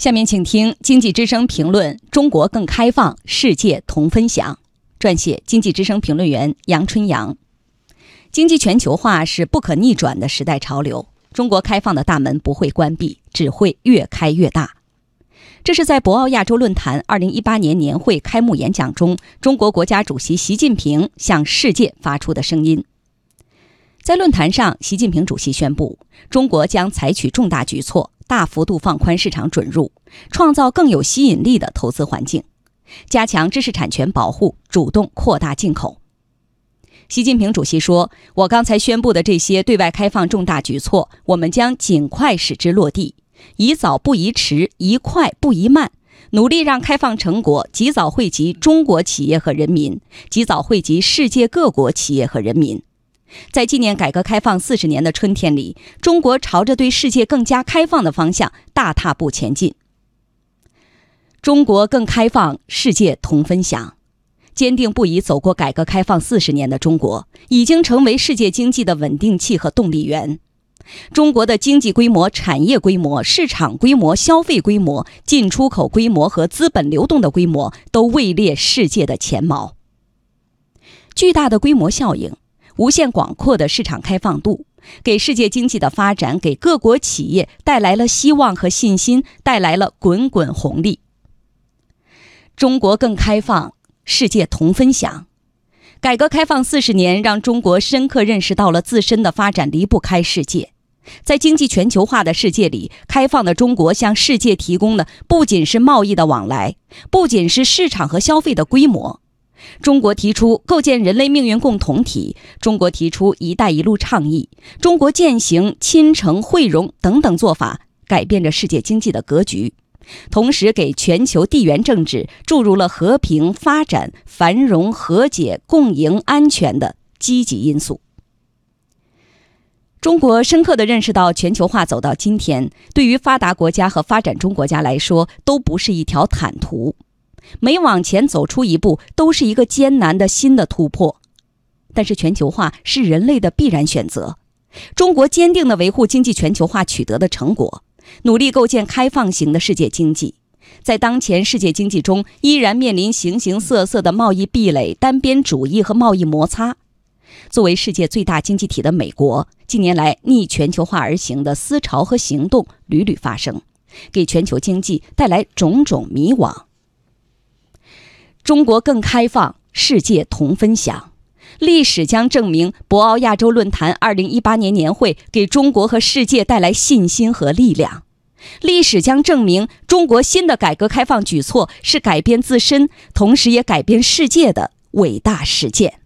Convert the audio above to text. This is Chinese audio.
下面请听经济之声评论：中国更开放，世界同分享。撰写：经济之声评论员杨春阳。经济全球化是不可逆转的时代潮流，中国开放的大门不会关闭，只会越开越大。这是在博鳌亚洲论坛二零一八年年会开幕演讲中，中国国家主席习近平向世界发出的声音。在论坛上，习近平主席宣布，中国将采取重大举措。大幅度放宽市场准入，创造更有吸引力的投资环境，加强知识产权保护，主动扩大进口。习近平主席说：“我刚才宣布的这些对外开放重大举措，我们将尽快使之落地，宜早不宜迟，宜快不宜慢，努力让开放成果及早惠及中国企业和人民，及早惠及世界各国企业和人民。”在纪念改革开放四十年的春天里，中国朝着对世界更加开放的方向大踏步前进。中国更开放，世界同分享。坚定不移走过改革开放四十年的中国，已经成为世界经济的稳定器和动力源。中国的经济规模、产业规模、市场规模、消费规模、进出口规模和资本流动的规模都位列世界的前茅。巨大的规模效应。无限广阔的市场开放度，给世界经济的发展，给各国企业带来了希望和信心，带来了滚滚红利。中国更开放，世界同分享。改革开放四十年，让中国深刻认识到了自身的发展离不开世界。在经济全球化的世界里，开放的中国向世界提供的不仅是贸易的往来，不仅是市场和消费的规模。中国提出构建人类命运共同体，中国提出“一带一路”倡议，中国践行亲诚惠容等等做法，改变着世界经济的格局，同时给全球地缘政治注入了和平、发展、繁荣、和解、共赢、安全的积极因素。中国深刻地认识到，全球化走到今天，对于发达国家和发展中国家来说，都不是一条坦途。每往前走出一步，都是一个艰难的新的突破。但是，全球化是人类的必然选择。中国坚定地维护经济全球化取得的成果，努力构建开放型的世界经济。在当前世界经济中，依然面临形形色色的贸易壁垒、单边主义和贸易摩擦。作为世界最大经济体的美国，近年来逆全球化而行的思潮和行动屡屡发生，给全球经济带来种种迷惘。中国更开放，世界同分享。历史将证明，博鳌亚洲论坛2018年年会给中国和世界带来信心和力量。历史将证明，中国新的改革开放举措是改变自身，同时也改变世界的伟大实践。